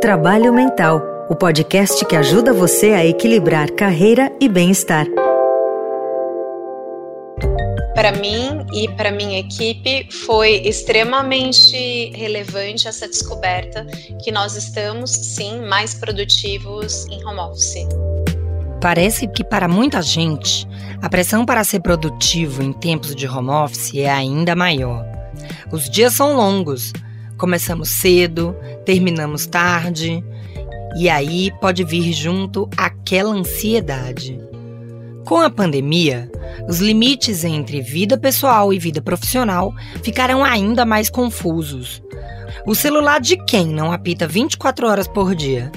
Trabalho Mental, o podcast que ajuda você a equilibrar carreira e bem-estar. Para mim e para minha equipe foi extremamente relevante essa descoberta que nós estamos sim mais produtivos em home office. Parece que para muita gente, a pressão para ser produtivo em tempos de home office é ainda maior. Os dias são longos, começamos cedo, terminamos tarde, e aí pode vir junto aquela ansiedade. Com a pandemia, os limites entre vida pessoal e vida profissional ficarão ainda mais confusos. O celular de quem não apita 24 horas por dia?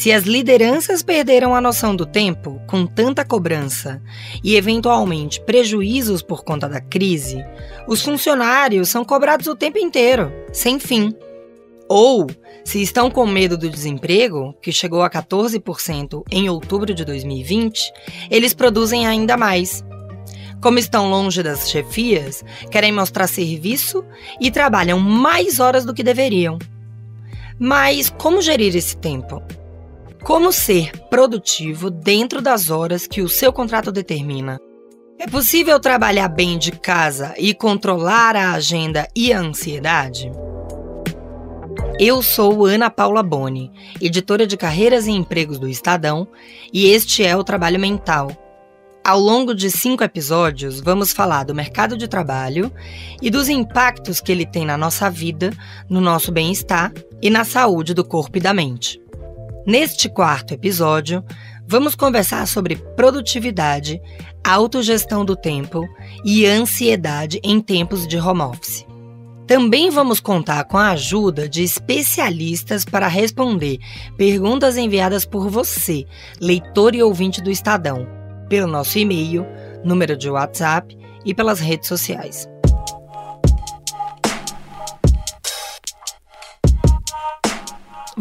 Se as lideranças perderam a noção do tempo, com tanta cobrança e eventualmente prejuízos por conta da crise, os funcionários são cobrados o tempo inteiro, sem fim. Ou, se estão com medo do desemprego, que chegou a 14% em outubro de 2020, eles produzem ainda mais. Como estão longe das chefias, querem mostrar serviço e trabalham mais horas do que deveriam. Mas como gerir esse tempo? Como ser produtivo dentro das horas que o seu contrato determina? É possível trabalhar bem de casa e controlar a agenda e a ansiedade? Eu sou Ana Paula Boni, editora de carreiras e empregos do Estadão, e este é o Trabalho Mental. Ao longo de cinco episódios, vamos falar do mercado de trabalho e dos impactos que ele tem na nossa vida, no nosso bem-estar e na saúde do corpo e da mente. Neste quarto episódio, vamos conversar sobre produtividade, autogestão do tempo e ansiedade em tempos de home office. Também vamos contar com a ajuda de especialistas para responder perguntas enviadas por você, leitor e ouvinte do Estadão, pelo nosso e-mail, número de WhatsApp e pelas redes sociais.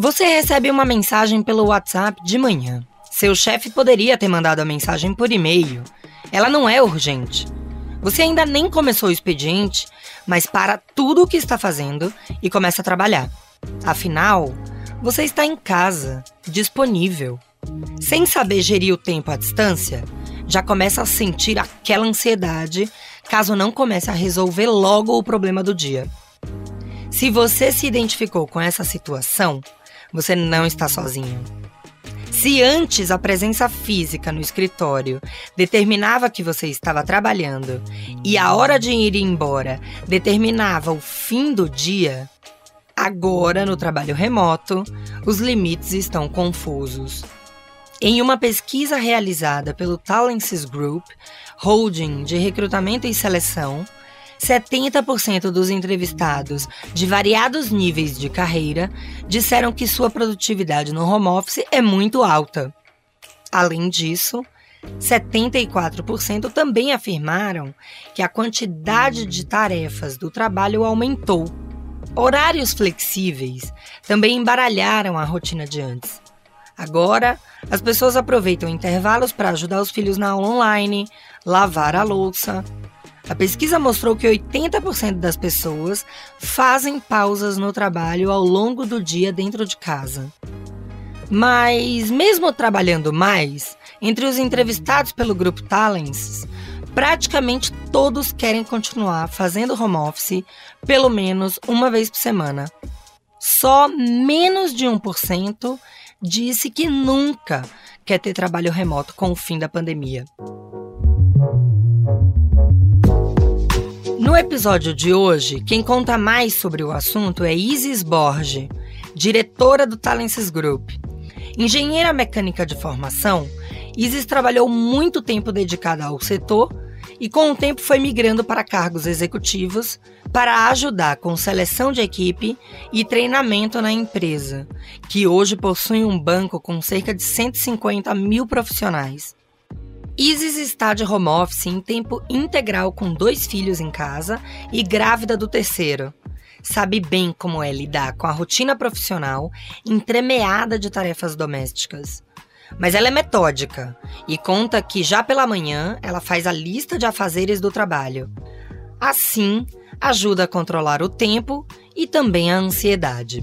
Você recebe uma mensagem pelo WhatsApp de manhã. Seu chefe poderia ter mandado a mensagem por e-mail. Ela não é urgente. Você ainda nem começou o expediente, mas para tudo o que está fazendo e começa a trabalhar. Afinal, você está em casa, disponível. Sem saber gerir o tempo à distância, já começa a sentir aquela ansiedade caso não comece a resolver logo o problema do dia. Se você se identificou com essa situação, você não está sozinho. Se antes a presença física no escritório determinava que você estava trabalhando e a hora de ir embora determinava o fim do dia, agora no trabalho remoto, os limites estão confusos. Em uma pesquisa realizada pelo Talences Group, holding de recrutamento e seleção, 70% dos entrevistados de variados níveis de carreira disseram que sua produtividade no home office é muito alta. Além disso, 74% também afirmaram que a quantidade de tarefas do trabalho aumentou. Horários flexíveis também embaralharam a rotina de antes. Agora, as pessoas aproveitam intervalos para ajudar os filhos na aula online, lavar a louça, a pesquisa mostrou que 80% das pessoas fazem pausas no trabalho ao longo do dia dentro de casa. Mas, mesmo trabalhando mais, entre os entrevistados pelo grupo Talents, praticamente todos querem continuar fazendo home office pelo menos uma vez por semana. Só menos de 1% disse que nunca quer ter trabalho remoto com o fim da pandemia. No episódio de hoje, quem conta mais sobre o assunto é Isis Borge, diretora do Talences Group. Engenheira mecânica de formação, Isis trabalhou muito tempo dedicada ao setor e com o tempo foi migrando para cargos executivos para ajudar com seleção de equipe e treinamento na empresa, que hoje possui um banco com cerca de 150 mil profissionais. Isis está de home office em tempo integral com dois filhos em casa e grávida do terceiro. Sabe bem como é lidar com a rotina profissional entremeada de tarefas domésticas. Mas ela é metódica e conta que já pela manhã ela faz a lista de afazeres do trabalho. Assim, ajuda a controlar o tempo e também a ansiedade.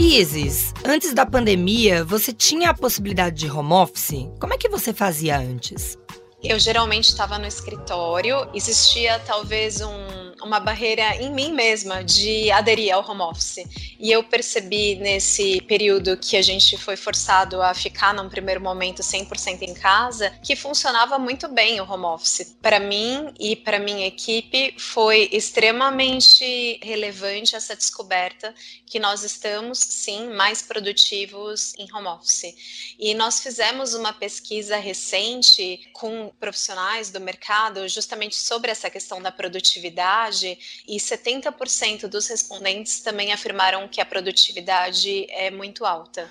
Isis, antes da pandemia, você tinha a possibilidade de home office? Como é que você fazia antes? Eu geralmente estava no escritório, existia talvez um uma barreira em mim mesma de aderir ao home office. E eu percebi nesse período que a gente foi forçado a ficar num primeiro momento 100% em casa, que funcionava muito bem o home office. Para mim e para minha equipe foi extremamente relevante essa descoberta que nós estamos sim mais produtivos em home office. E nós fizemos uma pesquisa recente com profissionais do mercado justamente sobre essa questão da produtividade e 70% dos respondentes também afirmaram que a produtividade é muito alta.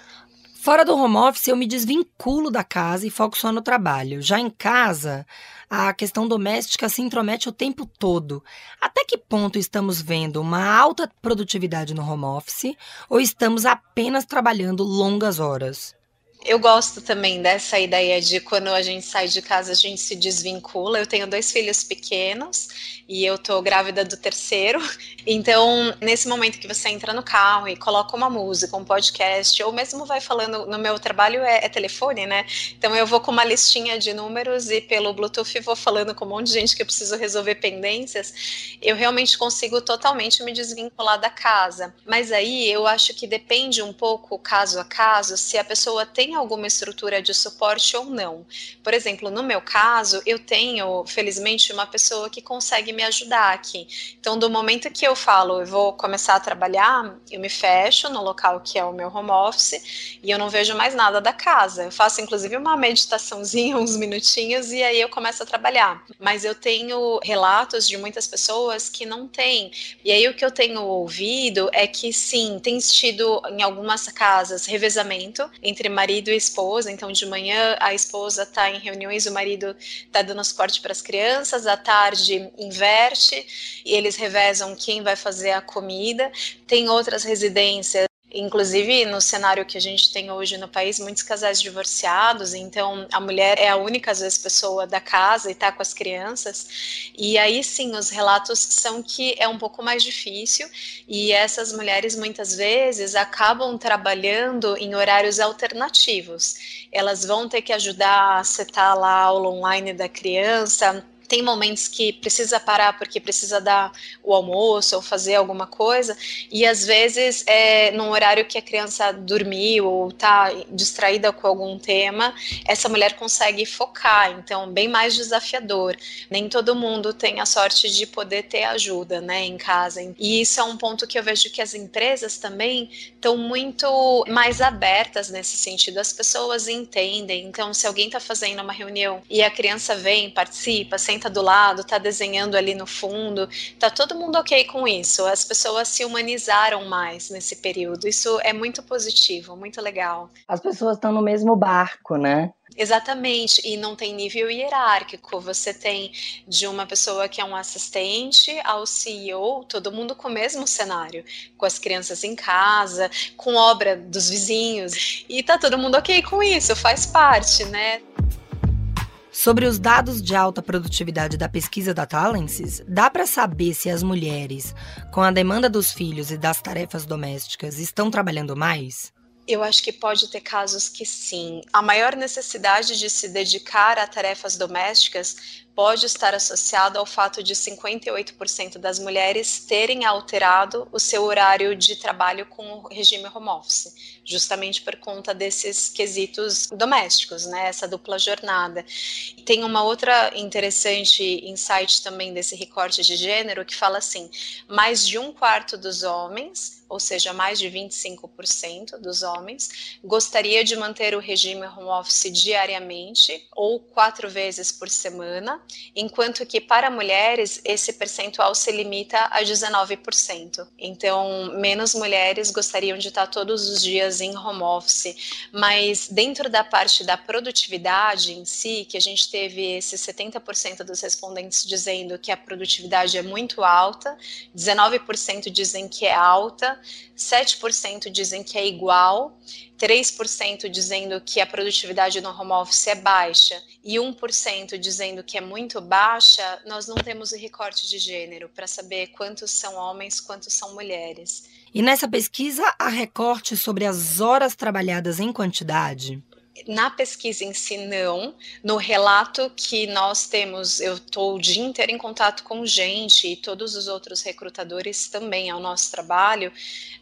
Fora do home office, eu me desvinculo da casa e foco só no trabalho. Já em casa, a questão doméstica se intromete o tempo todo. Até que ponto estamos vendo uma alta produtividade no home office ou estamos apenas trabalhando longas horas? Eu gosto também dessa ideia de quando a gente sai de casa, a gente se desvincula. Eu tenho dois filhos pequenos e eu tô grávida do terceiro. Então, nesse momento que você entra no carro e coloca uma música, um podcast, ou mesmo vai falando, no meu trabalho é, é telefone, né? Então eu vou com uma listinha de números e pelo Bluetooth vou falando com um monte de gente que eu preciso resolver pendências. Eu realmente consigo totalmente me desvincular da casa. Mas aí eu acho que depende um pouco, caso a caso, se a pessoa tem alguma estrutura de suporte ou não. Por exemplo, no meu caso, eu tenho, felizmente, uma pessoa que consegue me ajudar aqui. Então, do momento que eu falo, eu vou começar a trabalhar, eu me fecho no local que é o meu home office e eu não vejo mais nada da casa. Eu faço, inclusive, uma meditaçãozinha, uns minutinhos, e aí eu começo a trabalhar. Mas eu tenho relatos de muitas pessoas que não têm. E aí o que eu tenho ouvido é que sim, tem tido em algumas casas revezamento entre marido marido e esposa, então de manhã a esposa está em reuniões, o marido está dando suporte para as crianças, à tarde inverte e eles revezam quem vai fazer a comida. Tem outras residências Inclusive, no cenário que a gente tem hoje no país, muitos casais divorciados, então a mulher é a única, às vezes, pessoa da casa e está com as crianças. E aí sim, os relatos são que é um pouco mais difícil, e essas mulheres muitas vezes acabam trabalhando em horários alternativos. Elas vão ter que ajudar a setar lá a aula online da criança tem momentos que precisa parar porque precisa dar o almoço ou fazer alguma coisa, e às vezes é num horário que a criança dormiu ou está distraída com algum tema, essa mulher consegue focar, então bem mais desafiador. Nem todo mundo tem a sorte de poder ter ajuda, né, em casa. E isso é um ponto que eu vejo que as empresas também estão muito mais abertas nesse sentido. As pessoas entendem. Então, se alguém está fazendo uma reunião e a criança vem, participa, sem senta do lado, tá desenhando ali no fundo, tá todo mundo ok com isso. As pessoas se humanizaram mais nesse período. Isso é muito positivo, muito legal. As pessoas estão no mesmo barco, né? Exatamente, e não tem nível hierárquico. Você tem de uma pessoa que é um assistente ao CEO, todo mundo com o mesmo cenário, com as crianças em casa, com obra dos vizinhos, e tá todo mundo ok com isso, faz parte, né? Sobre os dados de alta produtividade da pesquisa da Talences, dá para saber se as mulheres, com a demanda dos filhos e das tarefas domésticas, estão trabalhando mais? Eu acho que pode ter casos que sim. A maior necessidade de se dedicar a tarefas domésticas pode estar associado ao fato de 58% das mulheres terem alterado o seu horário de trabalho com o regime home office, justamente por conta desses quesitos domésticos, né, essa dupla jornada. E tem uma outra interessante insight também desse recorte de gênero que fala assim: mais de um quarto dos homens ou seja, mais de 25% dos homens, gostaria de manter o regime home office diariamente ou quatro vezes por semana, enquanto que para mulheres esse percentual se limita a 19%. Então, menos mulheres gostariam de estar todos os dias em home office, mas dentro da parte da produtividade em si, que a gente teve esses 70% dos respondentes dizendo que a produtividade é muito alta, 19% dizem que é alta, 7% dizem que é igual 3% dizendo que a produtividade no home office é baixa e 1% dizendo que é muito baixa, nós não temos o recorte de gênero para saber quantos são homens, quantos são mulheres. E nessa pesquisa há recorte sobre as horas trabalhadas em quantidade? Na pesquisa em si, não. No relato que nós temos, eu estou o dia inteiro em contato com gente e todos os outros recrutadores também ao nosso trabalho.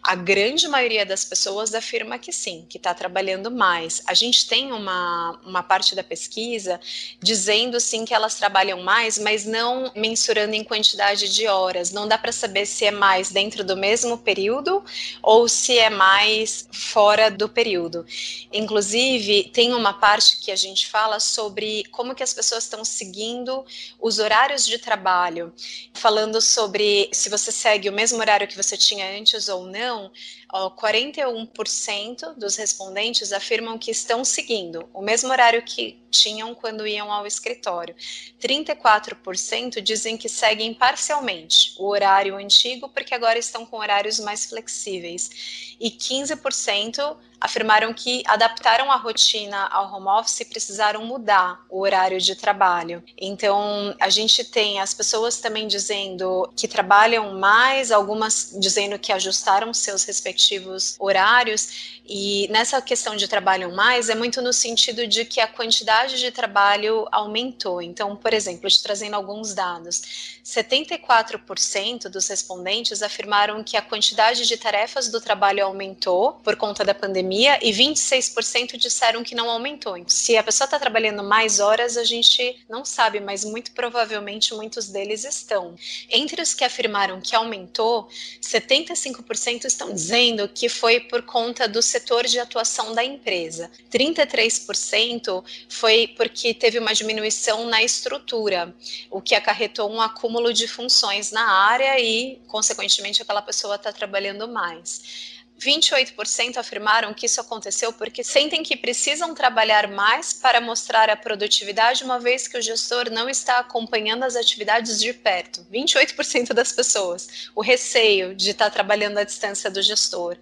A grande maioria das pessoas afirma que sim, que está trabalhando mais. A gente tem uma, uma parte da pesquisa dizendo sim que elas trabalham mais, mas não mensurando em quantidade de horas. Não dá para saber se é mais dentro do mesmo período ou se é mais fora do período. Inclusive, tem uma parte que a gente fala sobre como que as pessoas estão seguindo os horários de trabalho, falando sobre se você segue o mesmo horário que você tinha antes ou não, 41% dos respondentes afirmam que estão seguindo o mesmo horário que tinham quando iam ao escritório. 34% dizem que seguem parcialmente o horário antigo porque agora estão com horários mais flexíveis. E 15% afirmaram que adaptaram a rotina ao home office e precisaram mudar o horário de trabalho. Então, a gente tem as pessoas também dizendo que trabalham mais, algumas dizendo que ajustaram seus respectivos horários e nessa questão de trabalho mais, é muito no sentido de que a quantidade de trabalho aumentou. Então, por exemplo, te trazendo alguns dados, 74% dos respondentes afirmaram que a quantidade de tarefas do trabalho aumentou por conta da pandemia e 26% disseram que não aumentou. Se a pessoa está trabalhando mais horas, a gente não sabe, mas muito provavelmente muitos deles estão. Entre os que afirmaram que aumentou, 75% estão dizendo que foi por conta do setor de atuação da empresa. 33% foi porque teve uma diminuição na estrutura, o que acarretou um acúmulo de funções na área e, consequentemente, aquela pessoa está trabalhando mais. 28% afirmaram que isso aconteceu porque sentem que precisam trabalhar mais para mostrar a produtividade, uma vez que o gestor não está acompanhando as atividades de perto. 28% das pessoas. O receio de estar trabalhando à distância do gestor.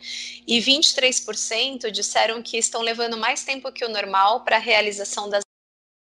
E 23% disseram que estão levando mais tempo que o normal para a realização das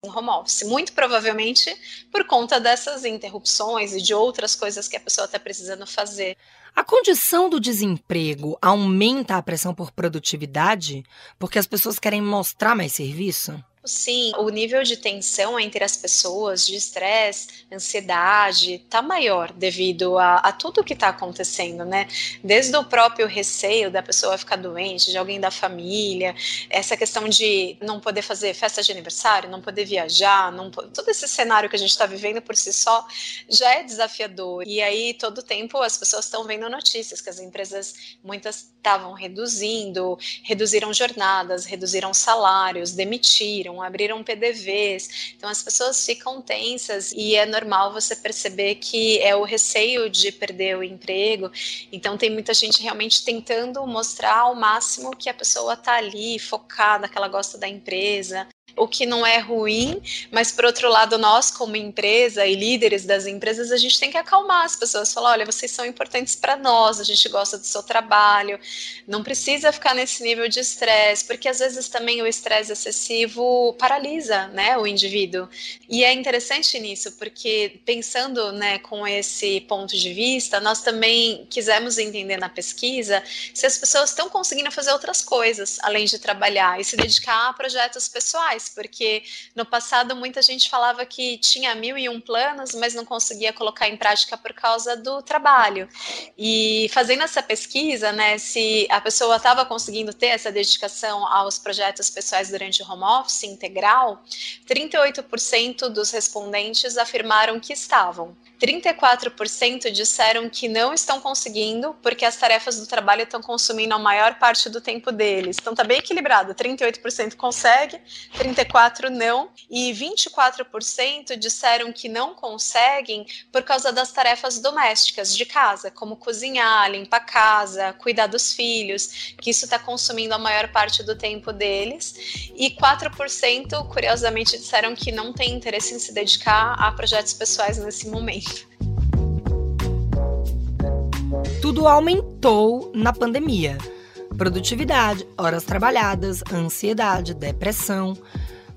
home office, muito provavelmente por conta dessas interrupções e de outras coisas que a pessoa está precisando fazer. A condição do desemprego aumenta a pressão por produtividade porque as pessoas querem mostrar mais serviço? Sim, o nível de tensão entre as pessoas, de estresse, ansiedade, tá maior devido a, a tudo que está acontecendo, né? Desde o próprio receio da pessoa ficar doente, de alguém da família, essa questão de não poder fazer festa de aniversário, não poder viajar, não, todo esse cenário que a gente está vivendo por si só já é desafiador. E aí, todo tempo, as pessoas estão vendo notícias que as empresas, muitas estavam reduzindo, reduziram jornadas, reduziram salários, demitiram abriram PDVs. Então as pessoas ficam tensas e é normal você perceber que é o receio de perder o emprego. Então tem muita gente realmente tentando mostrar ao máximo que a pessoa está ali focada, que ela gosta da empresa, o que não é ruim, mas por outro lado, nós, como empresa e líderes das empresas, a gente tem que acalmar as pessoas, falar: olha, vocês são importantes para nós, a gente gosta do seu trabalho, não precisa ficar nesse nível de estresse, porque às vezes também o estresse excessivo paralisa né, o indivíduo. E é interessante nisso, porque pensando né, com esse ponto de vista, nós também quisemos entender na pesquisa se as pessoas estão conseguindo fazer outras coisas além de trabalhar e se dedicar a projetos pessoais porque no passado muita gente falava que tinha mil e um planos, mas não conseguia colocar em prática por causa do trabalho. E fazendo essa pesquisa, né, se a pessoa estava conseguindo ter essa dedicação aos projetos pessoais durante o home office integral, 38% dos respondentes afirmaram que estavam. 34% disseram que não estão conseguindo porque as tarefas do trabalho estão consumindo a maior parte do tempo deles. Então tá bem equilibrado, 38% consegue, 34% não, e 24% disseram que não conseguem por causa das tarefas domésticas de casa, como cozinhar, limpar a casa, cuidar dos filhos, que isso está consumindo a maior parte do tempo deles, e 4%, curiosamente, disseram que não tem interesse em se dedicar a projetos pessoais nesse momento. Tudo aumentou na pandemia. Produtividade, horas trabalhadas, ansiedade, depressão.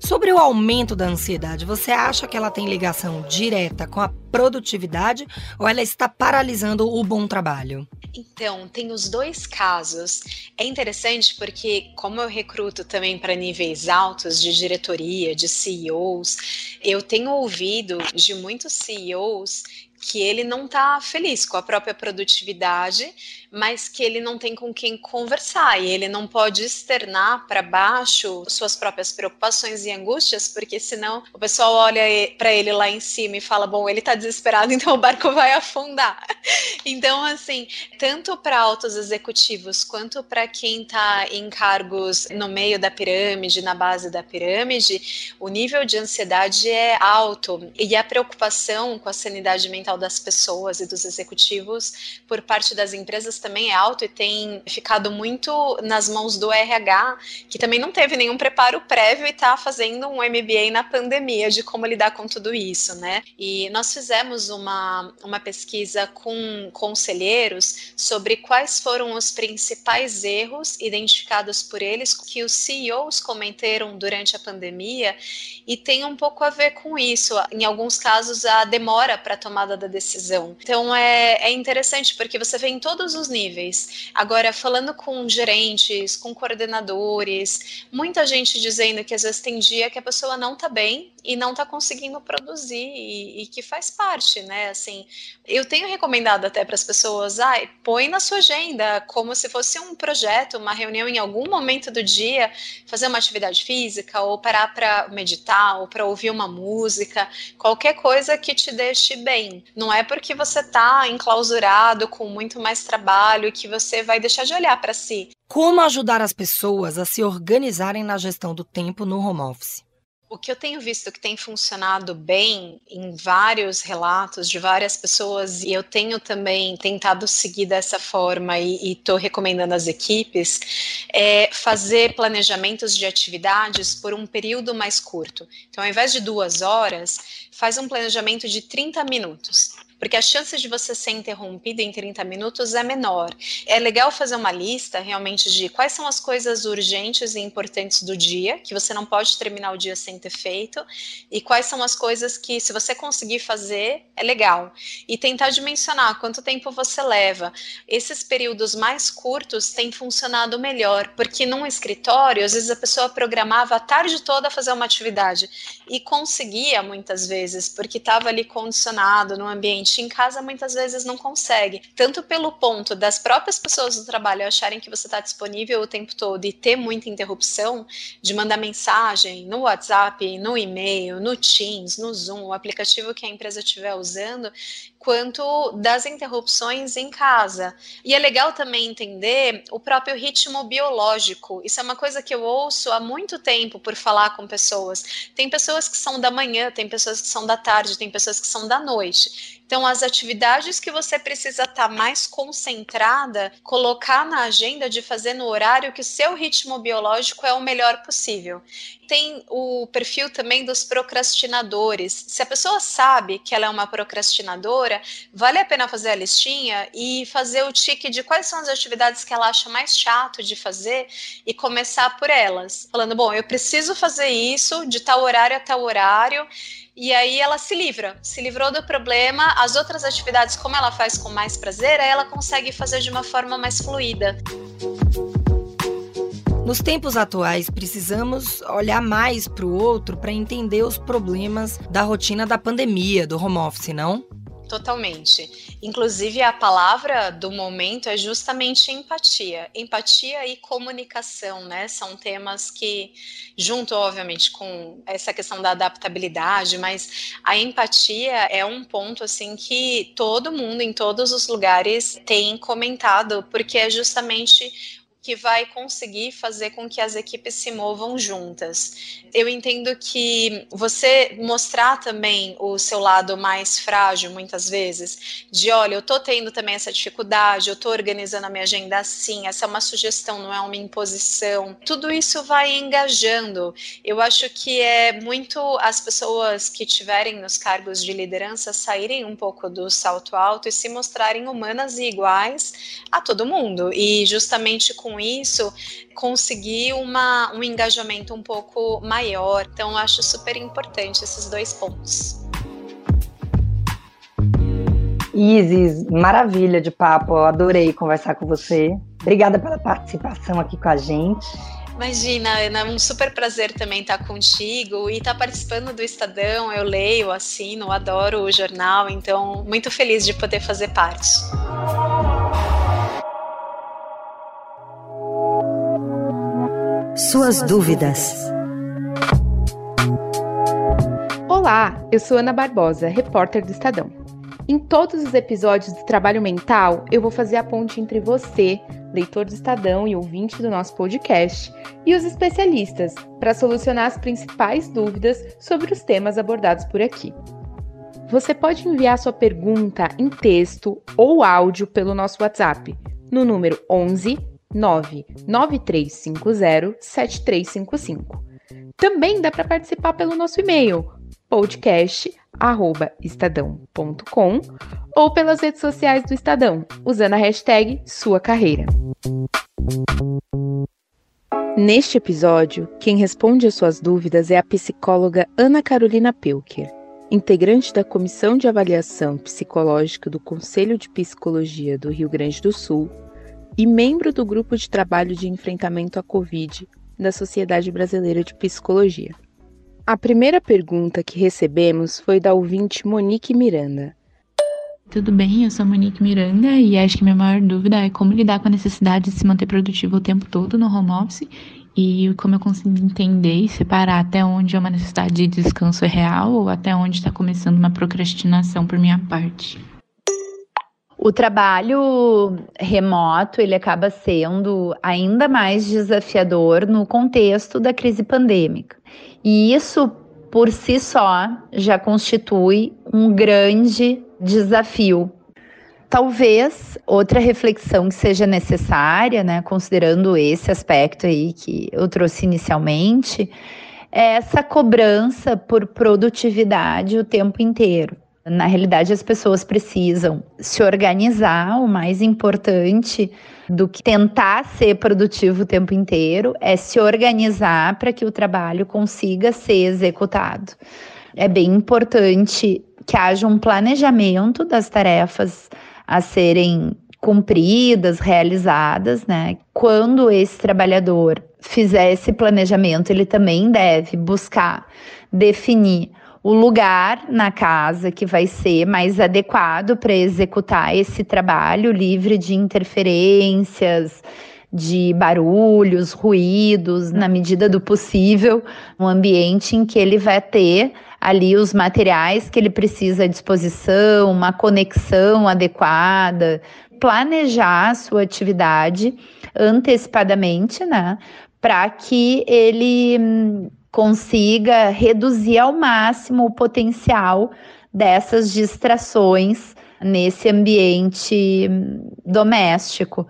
Sobre o aumento da ansiedade, você acha que ela tem ligação direta com a produtividade ou ela está paralisando o bom trabalho? Então, tem os dois casos. É interessante porque, como eu recruto também para níveis altos de diretoria, de CEOs, eu tenho ouvido de muitos CEOs que ele não está feliz com a própria produtividade, mas que ele não tem com quem conversar e ele não pode externar para baixo suas próprias preocupações e angústias, porque senão o pessoal olha para ele lá em cima e fala: bom, ele está desesperado, então o barco vai afundar. Então, assim, tanto para altos executivos quanto para quem está em cargos no meio da pirâmide, na base da pirâmide, o nível de ansiedade é alto e a preocupação com a sanidade mental das pessoas e dos executivos por parte das empresas também é alto e tem ficado muito nas mãos do RH, que também não teve nenhum preparo prévio e está fazendo um MBA na pandemia de como lidar com tudo isso, né? E nós fizemos uma, uma pesquisa com conselheiros sobre quais foram os principais erros identificados por eles que os CEOs cometeram durante a pandemia e tem um pouco a ver com isso. Em alguns casos, a demora para a tomada da decisão. Então é, é interessante porque você vê em todos os níveis. Agora, falando com gerentes, com coordenadores, muita gente dizendo que às vezes tem dia que a pessoa não está bem e não está conseguindo produzir e, e, que faz parte, né? Assim, eu tenho recomendado até para as pessoas, ah, põe na sua agenda como se fosse um projeto, uma reunião em algum momento do dia, fazer uma atividade física ou parar para meditar ou para ouvir uma música, qualquer coisa que te deixe bem. Não é porque você está enclausurado com muito mais trabalho que você vai deixar de olhar para si. Como ajudar as pessoas a se organizarem na gestão do tempo no home office? O que eu tenho visto que tem funcionado bem em vários relatos de várias pessoas, e eu tenho também tentado seguir dessa forma e estou recomendando às equipes, é fazer planejamentos de atividades por um período mais curto. Então, ao invés de duas horas, faz um planejamento de 30 minutos porque a chance de você ser interrompido em 30 minutos é menor. É legal fazer uma lista realmente de quais são as coisas urgentes e importantes do dia, que você não pode terminar o dia sem ter feito, e quais são as coisas que, se você conseguir fazer, é legal. E tentar dimensionar quanto tempo você leva. Esses períodos mais curtos têm funcionado melhor, porque num escritório, às vezes a pessoa programava a tarde toda a fazer uma atividade e conseguia muitas vezes, porque estava ali condicionado no ambiente em casa muitas vezes não consegue. Tanto pelo ponto das próprias pessoas do trabalho acharem que você está disponível o tempo todo e ter muita interrupção de mandar mensagem no WhatsApp, no e-mail, no Teams, no Zoom, o aplicativo que a empresa estiver usando, quanto das interrupções em casa. E é legal também entender o próprio ritmo biológico. Isso é uma coisa que eu ouço há muito tempo por falar com pessoas. Tem pessoas que são da manhã, tem pessoas que são da tarde, tem pessoas que são da noite. Então, as atividades que você precisa estar tá mais concentrada, colocar na agenda de fazer no horário que o seu ritmo biológico é o melhor possível. Tem o perfil também dos procrastinadores. Se a pessoa sabe que ela é uma procrastinadora, vale a pena fazer a listinha e fazer o tique de quais são as atividades que ela acha mais chato de fazer e começar por elas. Falando, bom, eu preciso fazer isso de tal horário a tal horário e aí ela se livra, se livrou do problema. As outras atividades, como ela faz com mais prazer, aí ela consegue fazer de uma forma mais fluida. Nos tempos atuais, precisamos olhar mais para o outro para entender os problemas da rotina da pandemia, do home office, não? Totalmente. Inclusive, a palavra do momento é justamente empatia. Empatia e comunicação, né? São temas que, junto, obviamente, com essa questão da adaptabilidade, mas a empatia é um ponto, assim, que todo mundo, em todos os lugares, tem comentado, porque é justamente que vai conseguir fazer com que as equipes se movam juntas. Eu entendo que você mostrar também o seu lado mais frágil, muitas vezes, de olha, eu tô tendo também essa dificuldade, eu tô organizando a minha agenda assim, essa é uma sugestão, não é uma imposição. Tudo isso vai engajando. Eu acho que é muito as pessoas que tiverem nos cargos de liderança saírem um pouco do salto alto e se mostrarem humanas e iguais a todo mundo. E justamente com com isso, conseguir uma, um engajamento um pouco maior. Então, acho super importante esses dois pontos. Isis, maravilha de papo, eu adorei conversar com você. Obrigada pela participação aqui com a gente. Imagina, Ana, é um super prazer também estar contigo e estar participando do Estadão. Eu leio, assino, adoro o jornal, então muito feliz de poder fazer parte. Suas dúvidas. Olá, eu sou Ana Barbosa, repórter do Estadão. Em todos os episódios do Trabalho Mental, eu vou fazer a ponte entre você, leitor do Estadão e ouvinte do nosso podcast, e os especialistas, para solucionar as principais dúvidas sobre os temas abordados por aqui. Você pode enviar sua pergunta em texto ou áudio pelo nosso WhatsApp no número 11 99350 7355. Também dá para participar pelo nosso e-mail podcast@estadão.com ou pelas redes sociais do Estadão, usando a hashtag sua carreira. Neste episódio, quem responde às suas dúvidas é a psicóloga Ana Carolina Pilker, integrante da Comissão de Avaliação Psicológica do Conselho de Psicologia do Rio Grande do Sul e membro do Grupo de Trabalho de Enfrentamento à Covid da Sociedade Brasileira de Psicologia. A primeira pergunta que recebemos foi da ouvinte Monique Miranda. Tudo bem, eu sou Monique Miranda e acho que minha maior dúvida é como lidar com a necessidade de se manter produtivo o tempo todo no home office e como eu consigo entender e separar até onde é uma necessidade de descanso real ou até onde está começando uma procrastinação por minha parte. O trabalho remoto ele acaba sendo ainda mais desafiador no contexto da crise pandêmica. E isso por si só já constitui um grande desafio. Talvez outra reflexão que seja necessária, né, considerando esse aspecto aí que eu trouxe inicialmente, é essa cobrança por produtividade o tempo inteiro. Na realidade, as pessoas precisam se organizar. O mais importante do que tentar ser produtivo o tempo inteiro é se organizar para que o trabalho consiga ser executado. É bem importante que haja um planejamento das tarefas a serem cumpridas, realizadas, né? Quando esse trabalhador fizer esse planejamento, ele também deve buscar definir o lugar na casa que vai ser mais adequado para executar esse trabalho, livre de interferências, de barulhos, ruídos, na medida do possível, um ambiente em que ele vai ter ali os materiais que ele precisa à disposição, uma conexão adequada, planejar a sua atividade antecipadamente, né, para que ele consiga reduzir ao máximo o potencial dessas distrações nesse ambiente doméstico.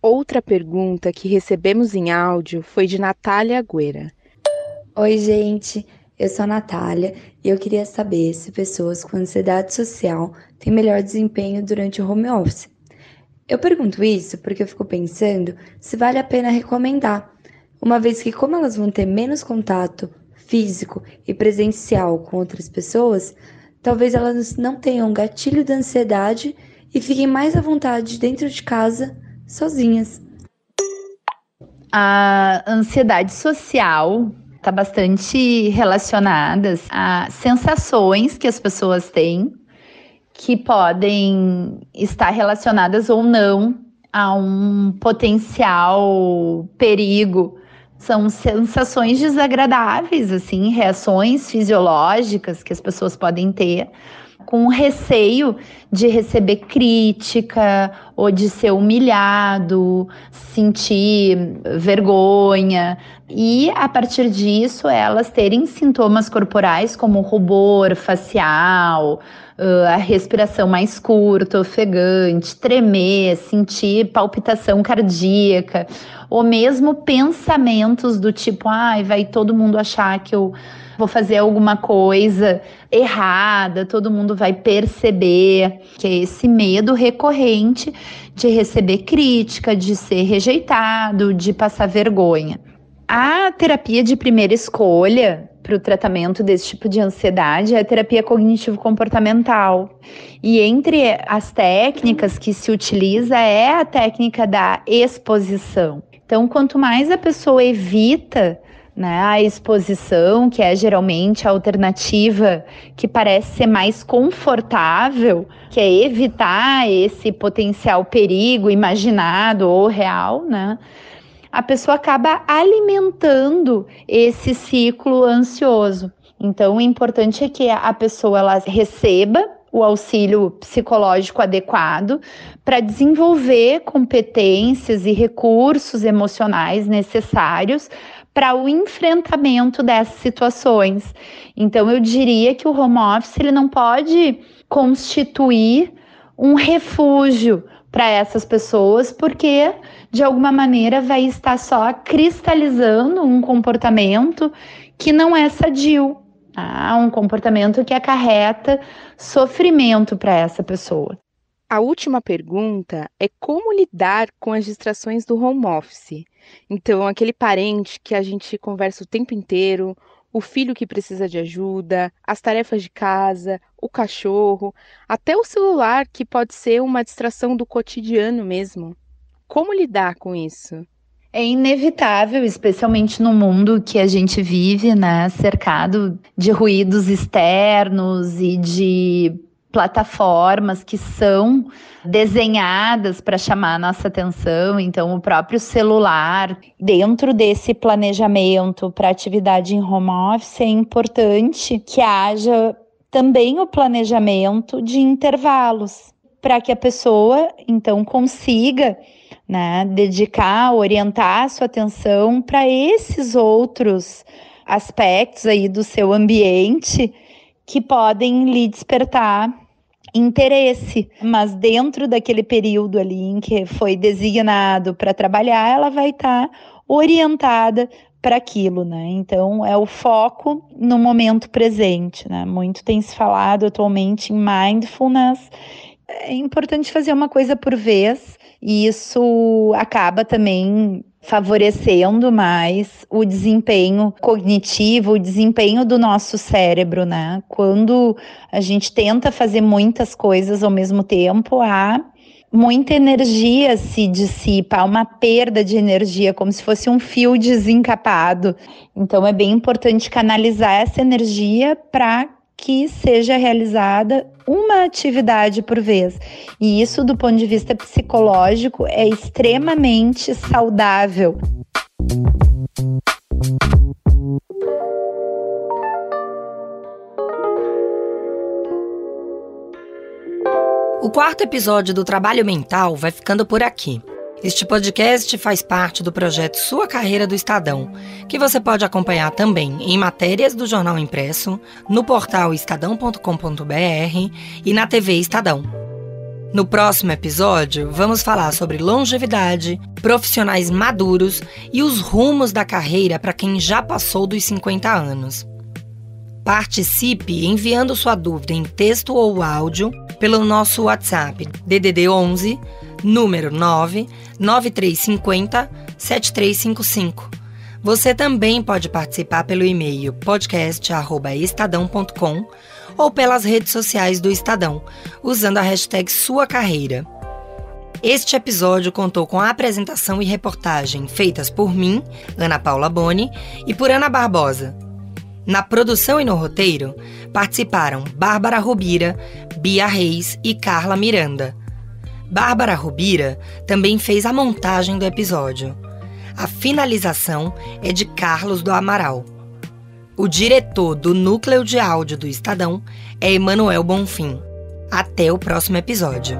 Outra pergunta que recebemos em áudio foi de Natália Agüera. Oi, gente. Eu sou a Natália e eu queria saber se pessoas com ansiedade social têm melhor desempenho durante o home office. Eu pergunto isso porque eu fico pensando se vale a pena recomendar uma vez que, como elas vão ter menos contato físico e presencial com outras pessoas, talvez elas não tenham gatilho da ansiedade e fiquem mais à vontade dentro de casa, sozinhas. A ansiedade social está bastante relacionada a sensações que as pessoas têm que podem estar relacionadas ou não a um potencial perigo são sensações desagradáveis, assim, reações fisiológicas que as pessoas podem ter com receio de receber crítica ou de ser humilhado, sentir vergonha. E a partir disso elas terem sintomas corporais como rubor facial, uh, a respiração mais curta, ofegante, tremer, sentir palpitação cardíaca, ou mesmo pensamentos do tipo, ai, vai todo mundo achar que eu vou fazer alguma coisa errada, todo mundo vai perceber que é esse medo recorrente de receber crítica, de ser rejeitado, de passar vergonha. A terapia de primeira escolha para o tratamento desse tipo de ansiedade é a terapia cognitivo-comportamental. E entre as técnicas que se utiliza é a técnica da exposição. Então, quanto mais a pessoa evita né, a exposição, que é geralmente a alternativa que parece ser mais confortável, que é evitar esse potencial perigo imaginado ou real, né? A pessoa acaba alimentando esse ciclo ansioso. Então, o importante é que a pessoa ela receba o auxílio psicológico adequado para desenvolver competências e recursos emocionais necessários para o enfrentamento dessas situações. Então, eu diria que o home office ele não pode constituir um refúgio para essas pessoas, porque de alguma maneira vai estar só cristalizando um comportamento que não é sadio, tá? um comportamento que acarreta sofrimento para essa pessoa. A última pergunta é como lidar com as distrações do home office. Então, aquele parente que a gente conversa o tempo inteiro, o filho que precisa de ajuda, as tarefas de casa, o cachorro, até o celular que pode ser uma distração do cotidiano mesmo. Como lidar com isso? É inevitável, especialmente no mundo que a gente vive, né, cercado de ruídos externos e de plataformas que são desenhadas para chamar a nossa atenção, então o próprio celular, dentro desse planejamento para atividade em home office, é importante que haja também o planejamento de intervalos, para que a pessoa então consiga né, dedicar, orientar a sua atenção para esses outros aspectos aí do seu ambiente que podem lhe despertar interesse, mas dentro daquele período ali em que foi designado para trabalhar, ela vai estar tá orientada para aquilo, né? Então é o foco no momento presente, né? Muito tem se falado atualmente em mindfulness. É importante fazer uma coisa por vez, e isso acaba também favorecendo mais o desempenho cognitivo, o desempenho do nosso cérebro, né? Quando a gente tenta fazer muitas coisas ao mesmo tempo, há muita energia se dissipa, uma perda de energia, como se fosse um fio desencapado. Então é bem importante canalizar essa energia para que seja realizada uma atividade por vez. E isso, do ponto de vista psicológico, é extremamente saudável. O quarto episódio do Trabalho Mental vai ficando por aqui. Este podcast faz parte do projeto Sua Carreira do Estadão, que você pode acompanhar também em matérias do jornal impresso, no portal estadão.com.br e na TV Estadão. No próximo episódio, vamos falar sobre longevidade, profissionais maduros e os rumos da carreira para quem já passou dos 50 anos. Participe enviando sua dúvida em texto ou áudio pelo nosso WhatsApp DDD 11 número 99350 7355. Você também pode participar pelo e-mail podcast@estadão.com ou pelas redes sociais do Estadão, usando a hashtag Sua Carreira. Este episódio contou com a apresentação e reportagem feitas por mim, Ana Paula Boni, e por Ana Barbosa. Na produção e no roteiro participaram Bárbara Rubira, Bia Reis e Carla Miranda. Bárbara Rubira também fez a montagem do episódio. A finalização é de Carlos do Amaral. O diretor do núcleo de áudio do Estadão é Emanuel Bonfim. Até o próximo episódio.